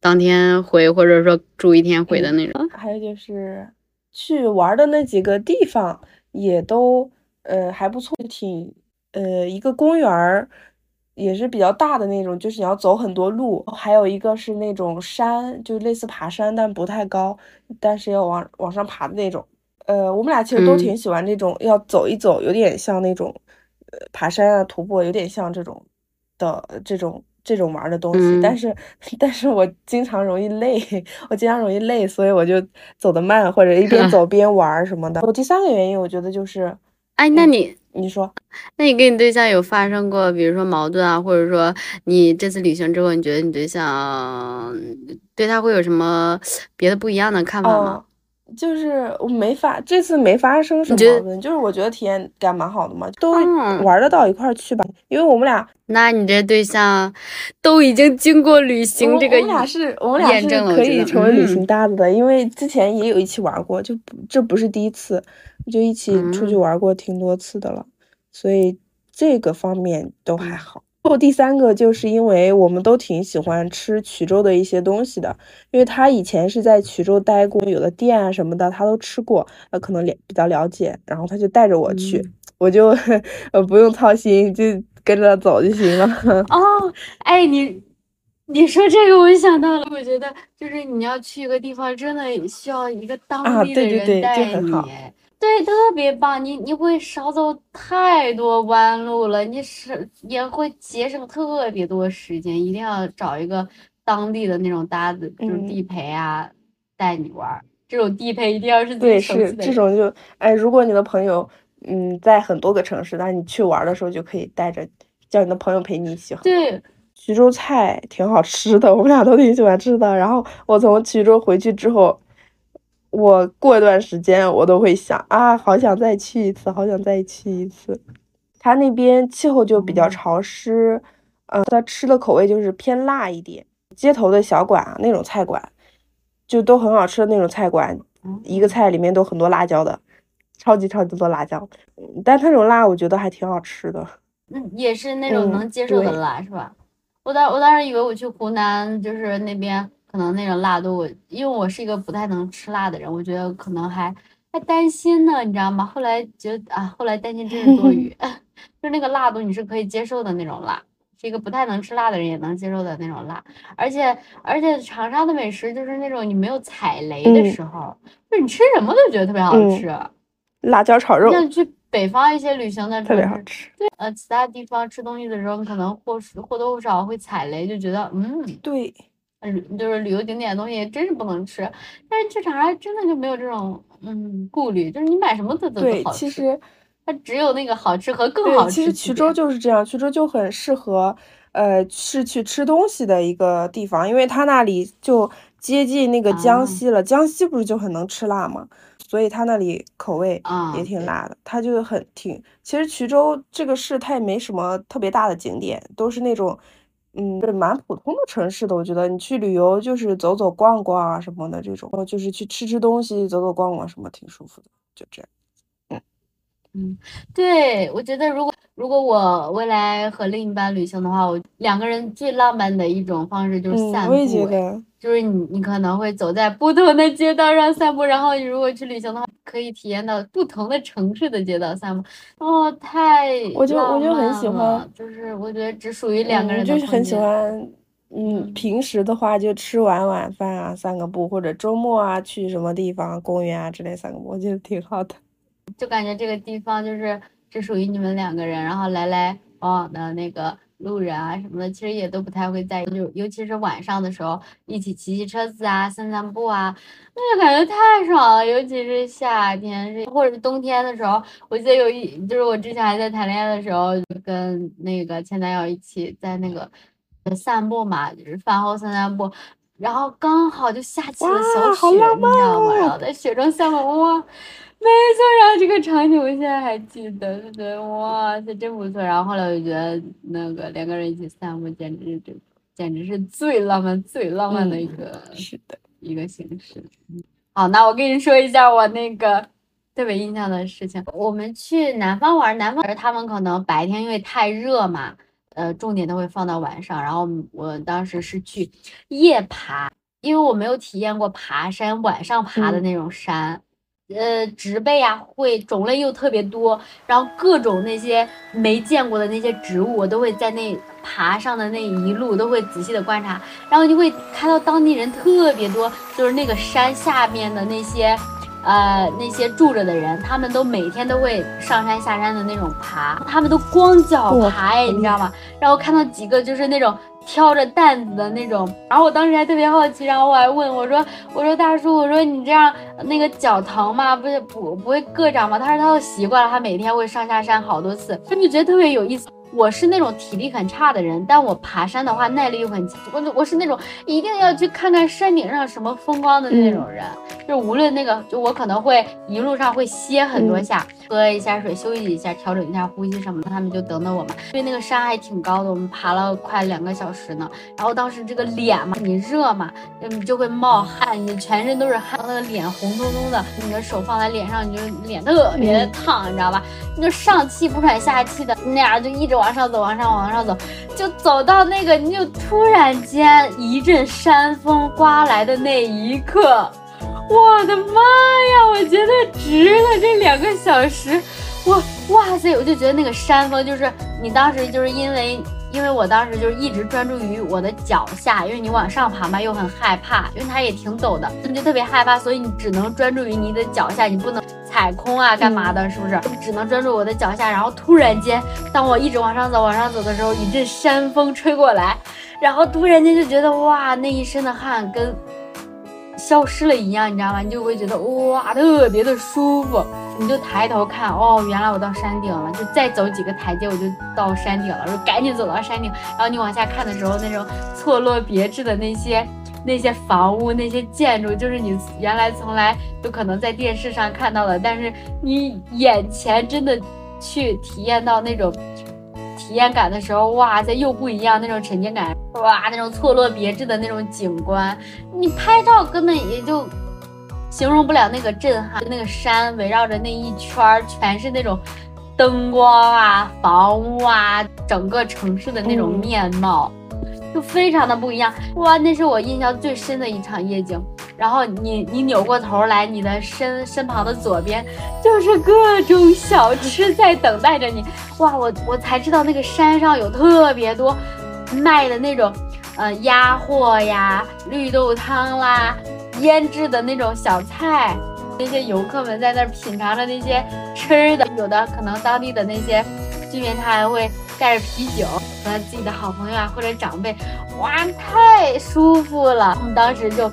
当天回或者说住一天回的那种。还有就是去玩的那几个地方也都呃还不错，挺呃一个公园儿。也是比较大的那种，就是你要走很多路。还有一个是那种山，就类似爬山，但不太高，但是要往往上爬的那种。呃，我们俩其实都挺喜欢这种，要走一走，有点像那种，呃，爬山啊、徒步，有点像这种的这种这种玩的东西。但是，但是我经常容易累，我经常容易累，所以我就走得慢，或者一边 走边玩什么的。我第三个原因，我觉得就是，哎，那你你说，那你跟你对象有发生过，比如说矛盾啊，或者说你这次旅行之后，你觉得你对象对他会有什么别的不一样的看法吗？就是我没发，这次没发生什么矛盾，就是我觉得体验感蛮好的嘛，都玩得到一块去吧。因为我们俩，那你这对象都已经经过旅行这个，我们俩是，我们俩是可以成为旅行搭子的，因为之前也有一起玩过，就这不是第一次，就一起出去玩过挺多次的了，所以这个方面都还好。后第三个就是因为我们都挺喜欢吃衢州的一些东西的，因为他以前是在衢州待过，有的店啊什么的他都吃过，呃，可能了比较了解，然后他就带着我去，我就呃不用操心，就跟着走就行了。哦，哎，你你说这个我就想到了，我觉得就是你要去一个地方，真的需要一个当地的人带你。对，特别棒，你你会少走太多弯路了，你是也会节省特别多时间。一定要找一个当地的那种搭子，就是地陪啊，带你玩儿。这种地陪一定要是对，是这种就哎，如果你的朋友嗯在很多个城市，那你去玩的时候就可以带着叫你的朋友陪你一起。对，衢州菜挺好吃的，我们俩都挺喜欢吃的。然后我从衢州回去之后。我过一段时间，我都会想啊，好想再去一次，好想再去一次。它那边气候就比较潮湿，嗯，它吃的口味就是偏辣一点。街头的小馆啊，那种菜馆，就都很好吃的那种菜馆，一个菜里面都很多辣椒的，超级超级多辣椒。但他那种辣，我觉得还挺好吃的。嗯，也是那种能接受的辣，是吧？我当我当时以为我去湖南，就是那边。可能那种辣度，我因为我是一个不太能吃辣的人，我觉得可能还还担心呢，你知道吗？后来觉得啊，后来担心真是多余，就那个辣度你是可以接受的那种辣，是一个不太能吃辣的人也能接受的那种辣，而且而且长沙的美食就是那种你没有踩雷的时候，就你吃什么都觉得特别好吃，辣椒炒肉。像去北方一些旅行的特别好吃，对，呃，其他地方吃东西的时候，可能或或多或少会踩雷，就觉得嗯，对。嗯，就是旅游景点的东西真是不能吃，但是去长沙真的就没有这种嗯顾虑，就是你买什么都都好吃。其实它只有那个好吃和更好吃。其实衢州就是这样，衢州就很适合呃是去吃东西的一个地方，因为它那里就接近那个江西了，江西不是就很能吃辣吗？所以它那里口味也挺辣的，它就很挺。其实衢州这个市它也没什么特别大的景点，都是那种。嗯，是蛮普通的城市的，我觉得你去旅游就是走走逛逛啊什么的这种，就是去吃吃东西、走走逛逛什么，挺舒服的，就这样。嗯嗯，对，我觉得如果如果我未来和另一半旅行的话，我两个人最浪漫的一种方式就是散步。我也觉得。就是你，你可能会走在不同的街道上散步，然后你如果去旅行的话，可以体验到不同的城市的街道散步。哦，太我就我就很喜欢，就是我觉得只属于两个人的就是很喜欢，嗯，平时的话就吃完晚饭啊散个步，或者周末啊去什么地方公园啊之类散个步，我觉得挺好的。就感觉这个地方就是只属于你们两个人，然后来来往往的那个。路人啊什么的，其实也都不太会在意，就尤其是晚上的时候，一起骑骑车子啊，散散步啊，那就感觉太爽了。尤其是夏天，是或者是冬天的时候，我记得有一，就是我之前还在谈恋爱的时候，跟那个前男友一起在那个散步嘛，就是饭后散散步，然后刚好就下起了小雪，你知道吗？然后在雪中散步，哇！没错，然后这个场景我现在还记得，就觉得哇，塞真不错。然后后来我就觉得那个两个人一起散步，简直就简直是最浪漫、最浪漫的一个是的一个形式。好，那我跟你说一下我那个特别印象的事情。我们去南方玩，南方他们可能白天因为太热嘛，呃，重点都会放到晚上。然后我当时是去夜爬，因为我没有体验过爬山晚上爬的那种山。呃植被啊，会种类又特别多，然后各种那些没见过的那些植物，我都会在那爬上的那一路都会仔细的观察，然后就会看到当地人特别多，就是那个山下面的那些。呃，那些住着的人，他们都每天都会上山下山的那种爬，他们都光脚爬哎，你知道吗？然后看到几个就是那种挑着担子的那种，然后我当时还特别好奇，然后我还问我说，我说大叔，我说你这样那个脚疼吗？不是不不会硌着吗？他说他都习惯了，他每天会上下山好多次，他就觉得特别有意思。我是那种体力很差的人，但我爬山的话耐力又很强。我我是那种一定要去看看山顶上什么风光的那种人，就无论那个，就我可能会一路上会歇很多下，喝一下水，休息一下，调整一下呼吸什么的。他们就等等我嘛，因为那个山还挺高的，我们爬了快两个小时呢。然后当时这个脸嘛，你热嘛，嗯，就会冒汗，你全身都是汗，那个脸红彤彤的，你的手放在脸上，你就脸特别的烫，你知道吧？你就上气不喘下气的那样，就一直往。往上走，往上往上走，就走到那个，你就突然间一阵山风刮来的那一刻，我的妈呀！我觉得值了这两个小时，我哇塞！我就觉得那个山风，就是你当时就是因为。因为我当时就是一直专注于我的脚下，因为你往上爬嘛，又很害怕，因为它也挺陡的，你就特别害怕，所以你只能专注于你的脚下，你不能踩空啊，干嘛的，是不是？只能专注我的脚下。然后突然间，当我一直往上走，往上走的时候，一阵山风吹过来，然后突然间就觉得哇，那一身的汗跟消失了一样，你知道吗？你就会觉得哇，特别的舒服。你就抬头看，哦，原来我到山顶了，就再走几个台阶，我就到山顶了。我说赶紧走到山顶，然后你往下看的时候，那种错落别致的那些那些房屋、那些建筑，就是你原来从来有可能在电视上看到的，但是你眼前真的去体验到那种体验感的时候，哇塞，又不一样，那种沉浸感，哇，那种错落别致的那种景观，你拍照根本也就。形容不了那个震撼，那个山围绕着那一圈全是那种灯光啊、房屋啊，整个城市的那种面貌，就非常的不一样。哇，那是我印象最深的一场夜景。然后你你扭过头来，你的身身旁的左边就是各种小吃在等待着你。哇，我我才知道那个山上有特别多卖的那种，呃，鸭货呀、绿豆汤啦。腌制的那种小菜，那些游客们在那儿品尝着那些吃的，有的可能当地的那些居民他还会带着啤酒和自己的好朋友啊或者长辈，哇，太舒服了。我们当时就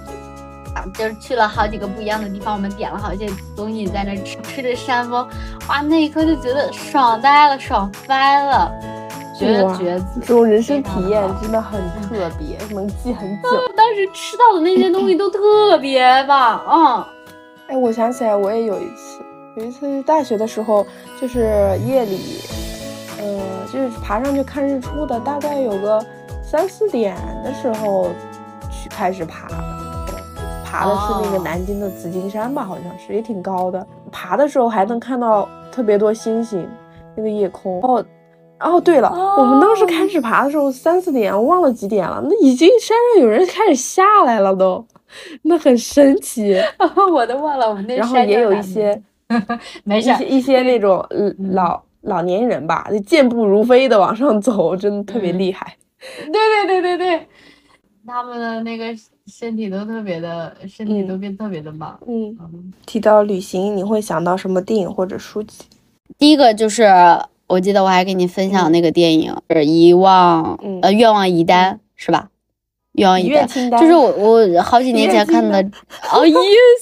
就是去了好几个不一样的地方，我们点了好些东西在那吃，吃着山风，哇，那一刻就觉得爽呆了，爽翻了。觉得觉得这种人生体验真的很特别，能记很久。当时吃到的那些东西都特别棒，嗯。哎，我想起来，我也有一次，有一次大学的时候，就是夜里，呃，就是爬上去看日出的，大概有个三四点的时候去开始爬的，爬的是那个南京的紫金山吧，好像是，也挺高的。爬的时候还能看到特别多星星，那个夜空哦。哦，对了，我们当时开始爬的时候三四点，我忘了几点了。那已经山上有人开始下来了，都，那很神奇。我都忘了我们那。然后也有 一些，没事，一些一些那种老老年人吧，就健步如飞的往上走，真的特别厉害。对对对对对，他们的那个身体都特别的，身体都变特别的棒。嗯，提到旅行，你会想到什么电影或者书籍？第一个就是。我记得我还给你分享那个电影，是遗忘，呃，愿望一单是吧？愿望一单，就是我我好几年前看的。哦，遗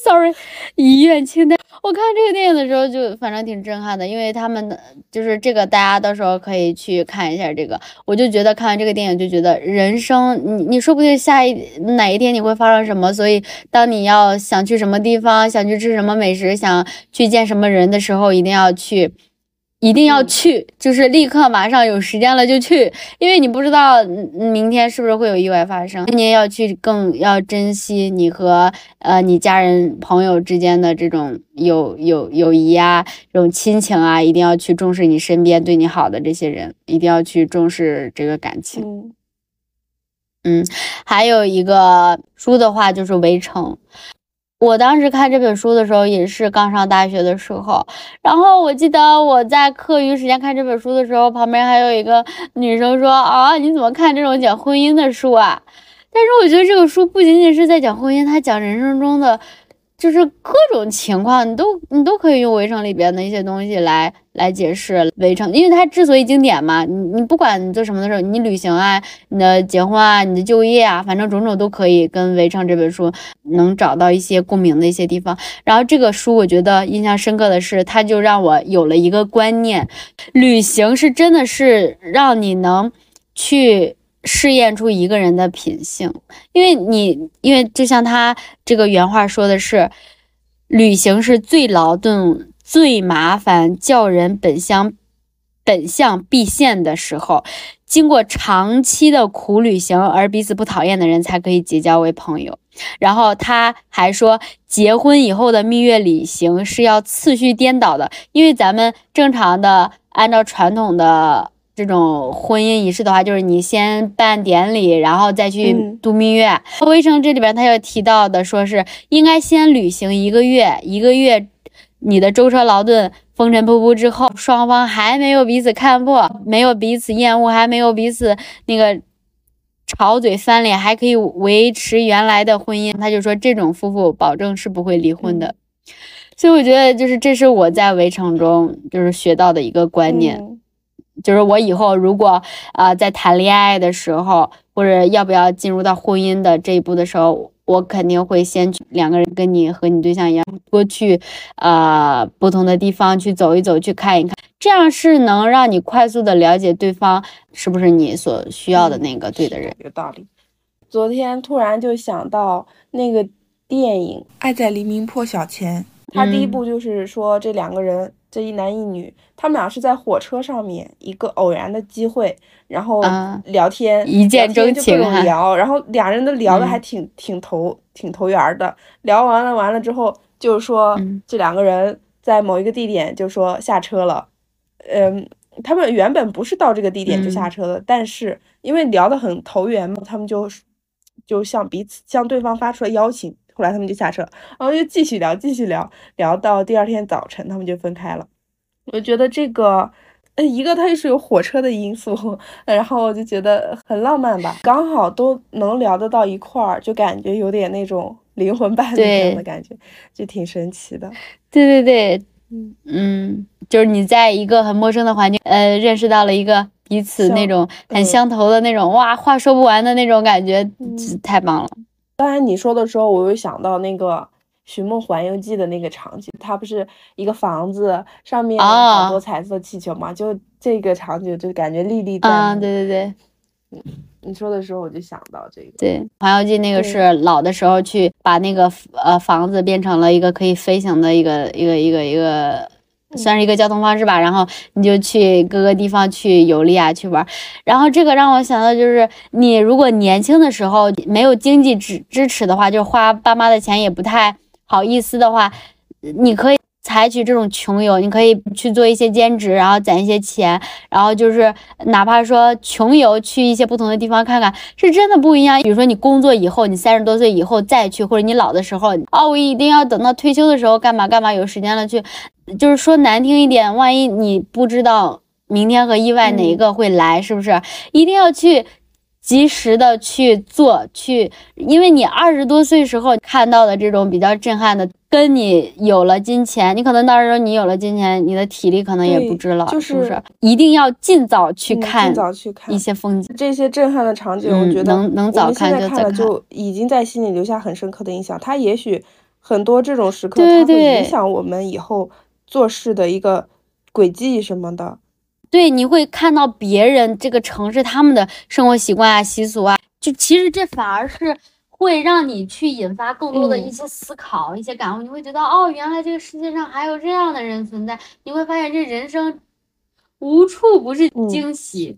，sorry，医院清单。我看这个电影的时候就反正挺震撼的，因为他们的就是这个，大家到时候可以去看一下这个。我就觉得看完这个电影就觉得人生，你你说不定下一哪一天你会发生什么，所以当你要想去什么地方，想去吃什么美食，想去见什么人的时候，一定要去。一定要去，就是立刻马上有时间了就去，因为你不知道明天是不是会有意外发生。今年要去，更要珍惜你和呃你家人朋友之间的这种友友友谊啊，这种亲情啊，一定要去重视你身边对你好的这些人，一定要去重视这个感情。嗯，还有一个书的话就是《围城》。我当时看这本书的时候，也是刚上大学的时候。然后我记得我在课余时间看这本书的时候，旁边还有一个女生说：“啊，你怎么看这种讲婚姻的书啊？”但是我觉得这个书不仅仅是在讲婚姻，它讲人生中的。就是各种情况，你都你都可以用围城里边的一些东西来来解释围城，因为它之所以经典嘛，你你不管你做什么的时候，你旅行啊，你的结婚啊，你的就业啊，反正种种都可以跟围城这本书能找到一些共鸣的一些地方。然后这个书我觉得印象深刻的是，它就让我有了一个观念，旅行是真的是让你能去。试验出一个人的品性，因为你，因为就像他这个原话说的是，旅行是最劳顿、最麻烦、叫人本相本相毕现的时候。经过长期的苦旅行而彼此不讨厌的人，才可以结交为朋友。然后他还说，结婚以后的蜜月旅行是要次序颠倒的，因为咱们正常的按照传统的。这种婚姻仪式的话，就是你先办典礼，然后再去度蜜月。《围城》这里边他又提到的，说是应该先旅行一个月，一个月你的舟车劳顿、风尘仆仆之后，双方还没有彼此看破，没有彼此厌恶，还没有彼此那个吵嘴翻脸，还可以维持原来的婚姻。他就说这种夫妇保证是不会离婚的。所以我觉得，就是这是我在《围城》中就是学到的一个观念。就是我以后如果啊在谈恋爱的时候，或者要不要进入到婚姻的这一步的时候，我肯定会先去两个人跟你和你对象一样，多去呃不同的地方去走一走，去看一看，这样是能让你快速的了解对方是不是你所需要的那个对的人。有道理。昨天突然就想到那个电影《爱在黎明破晓前》，它第一部就是说这两个人。这一男一女，他们俩是在火车上面一个偶然的机会，然后聊天，一见钟情聊，然后俩人都聊的还挺挺投挺投缘的。聊完了完了之后，就是说这两个人在某一个地点，就说下车了。嗯，他们原本不是到这个地点就下车的，但是因为聊得很投缘嘛，他们就就向彼此向对方发出了邀请。后来他们就下车，然后就继续聊，继续聊，聊到第二天早晨，他们就分开了。我觉得这个，呃，一个它是有火车的因素，然后我就觉得很浪漫吧，刚好都能聊得到一块儿，就感觉有点那种灵魂伴侣样的感觉，就挺神奇的。对对对，嗯。嗯，就是你在一个很陌生的环境，呃，认识到了一个彼此那种很相投的那种，哇，话说不完的那种感觉，太棒了。刚才你说的时候，我又想到那个《寻梦环游记》的那个场景，它不是一个房子上面好多彩色气球嘛？就这个场景就感觉历历在目。对对对，嗯，你说的时候我就想到这个。对，《环游记》那个是老的时候去把那个呃房子变成了一个可以飞行的一个一个一个一个。算是一个交通方式吧，然后你就去各个地方去游历啊，去玩。然后这个让我想到，就是你如果年轻的时候没有经济支支持的话，就花爸妈的钱也不太好意思的话，你可以。采取这种穷游，你可以去做一些兼职，然后攒一些钱，然后就是哪怕说穷游去一些不同的地方看看，是真的不一样。比如说你工作以后，你三十多岁以后再去，或者你老的时候，哦，我一定要等到退休的时候干嘛干嘛，有时间了去。就是说难听一点，万一你不知道明天和意外哪一个会来，是不是？一定要去。及时的去做，去，因为你二十多岁时候看到的这种比较震撼的，跟你有了金钱，你可能到时候你有了金钱，你的体力可能也不支了，是不是？一定要尽早去看，尽早去看一些风景，这些震撼的场景，我觉得能能早看就早看已经在心里留下很深刻的印象。它也许很多这种时刻，它会影响我们以后做事的一个轨迹什么的。对，你会看到别人这个城市他们的生活习惯啊、习俗啊，就其实这反而是会让你去引发更多的一些思考、一些感悟。你会觉得，哦，原来这个世界上还有这样的人存在。你会发现，这人生无处不是惊喜。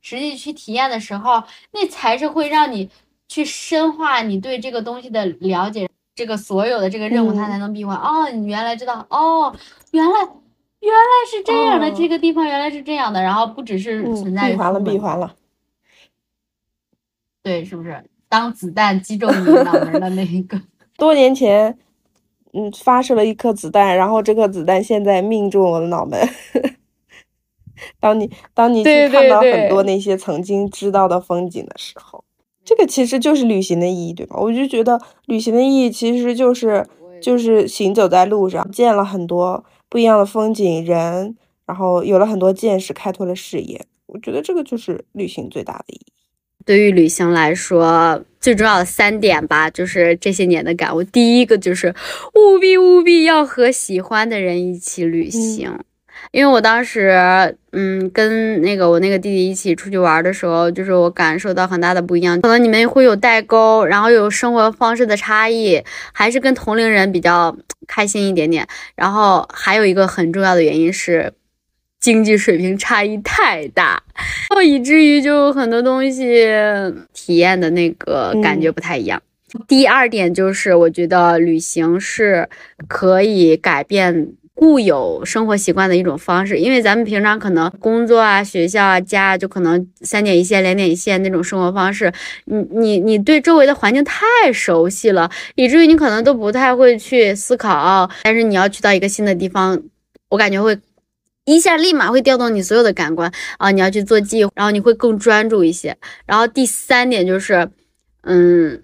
实际去体验的时候，那才是会让你去深化你对这个东西的了解。这个所有的这个任务，它才能闭环。哦，你原来知道，哦，原来。原来是这样的，这个地方原来是这样的，然后不只是存在闭环了，闭环了。对，是不是？当子弹击中你脑门的那一个。多年前，嗯，发射了一颗子弹，然后这颗子弹现在命中我的脑门。当你当你去看到很多那些曾经知道的风景的时候，这个其实就是旅行的意义，对吧？我就觉得旅行的意义其实就是就是行走在路上，见了很多不一样的风景人，然后有了很多见识，开拓了视野。我觉得这个就是旅行最大的意义。对于旅行来说，最重要的三点吧，就是这些年的感悟。第一个就是务必务必要和喜欢的人一起旅行。因为我当时，嗯，跟那个我那个弟弟一起出去玩的时候，就是我感受到很大的不一样。可能你们会有代沟，然后有生活方式的差异，还是跟同龄人比较开心一点点。然后还有一个很重要的原因是，经济水平差异太大，然后以至于就很多东西体验的那个感觉不太一样。第二点就是，我觉得旅行是可以改变。固有生活习惯的一种方式，因为咱们平常可能工作啊、学校啊、家就可能三点一线、两点一线那种生活方式，你你你对周围的环境太熟悉了，以至于你可能都不太会去思考。但是你要去到一个新的地方，我感觉会一下立马会调动你所有的感官啊！你要去做计划，然后你会更专注一些。然后第三点就是，嗯。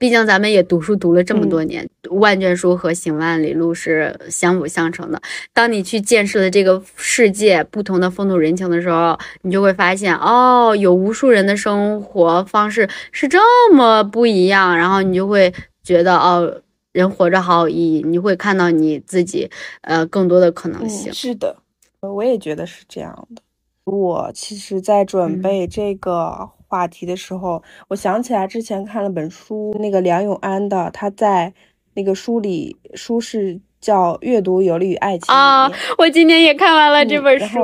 毕竟咱们也读书读了这么多年，万卷书和行万里路是相辅相成的。当你去见识了这个世界不同的风土人情的时候，你就会发现，哦，有无数人的生活方式是这么不一样。然后你就会觉得，哦，人活着好有意义。你会看到你自己，呃，更多的可能性。是的，我也觉得是这样的。我其实，在准备这个。话题的时候，我想起来之前看了本书，那个梁永安的，他在那个书里，书是叫《阅读有利于爱情》啊。我今天也看完了这本书，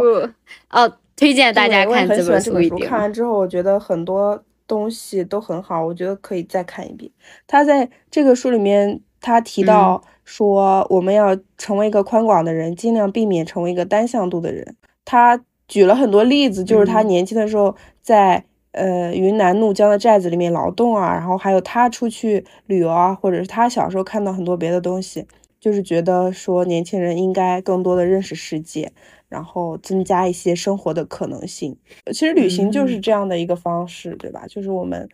哦，推荐大家看这本书。看完之后，我觉得很多东西都很好，我觉得可以再看一遍。他在这个书里面，他提到说，我们要成为一个宽广的人，尽量避免成为一个单向度的人。他举了很多例子，就是他年轻的时候在。呃，云南怒江的寨子里面劳动啊，然后还有他出去旅游啊，或者是他小时候看到很多别的东西，就是觉得说年轻人应该更多的认识世界，然后增加一些生活的可能性。其实旅行就是这样的一个方式，对吧？就是我们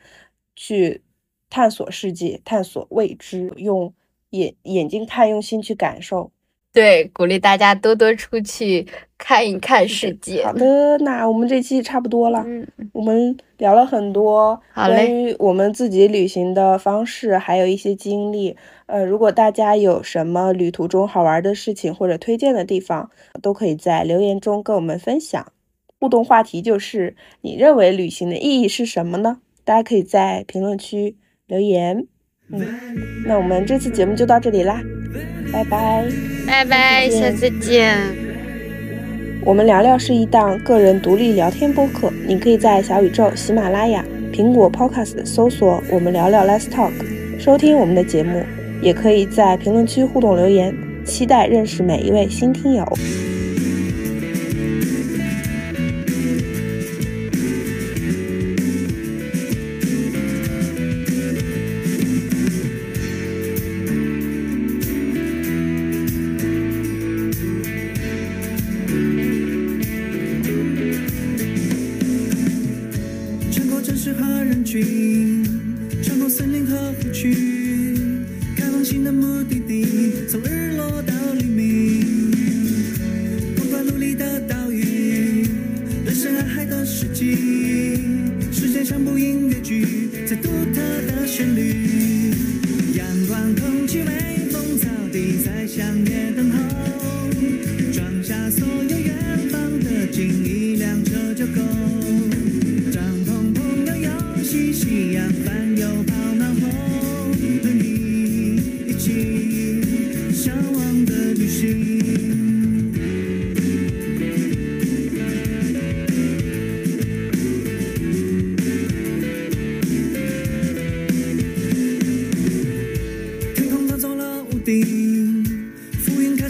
去探索世界，探索未知，用眼眼睛看，用心去感受。对，鼓励大家多多出去看一看世界。好的，那我们这期差不多了。嗯，我们聊了很多关于我们自己旅行的方式，还有一些经历。呃，如果大家有什么旅途中好玩的事情或者推荐的地方，都可以在留言中跟我们分享。互动话题就是：你认为旅行的意义是什么呢？大家可以在评论区留言。嗯，那我们这次节目就到这里啦。拜拜，拜拜，下次见。我们聊聊是一档个人独立聊天播客，你可以在小宇宙、喜马拉雅、苹果 Podcast 搜索“我们聊聊 Let's Talk” 收听我们的节目，也可以在评论区互动留言，期待认识每一位新听友。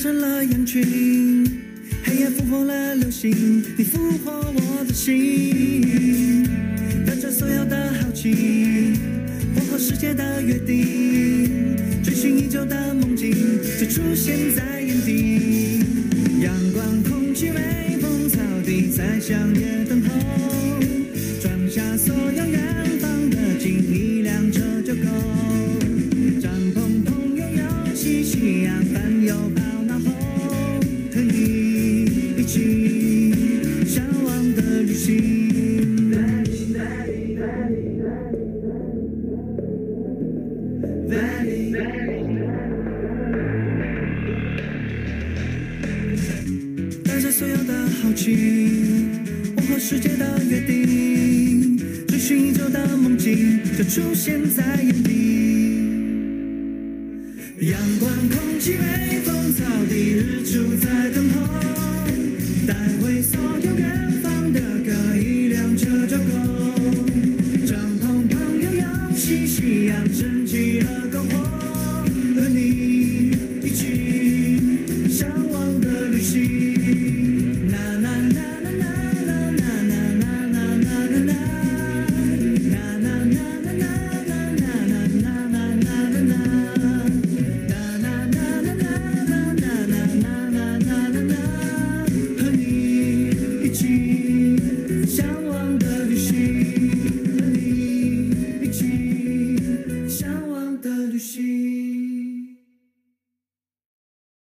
成了羊群，黑夜复活了流星，你复活我的心，带着所有的好奇，我和世界的约定，追寻已久的梦境，就出现在眼底，阳光空气美。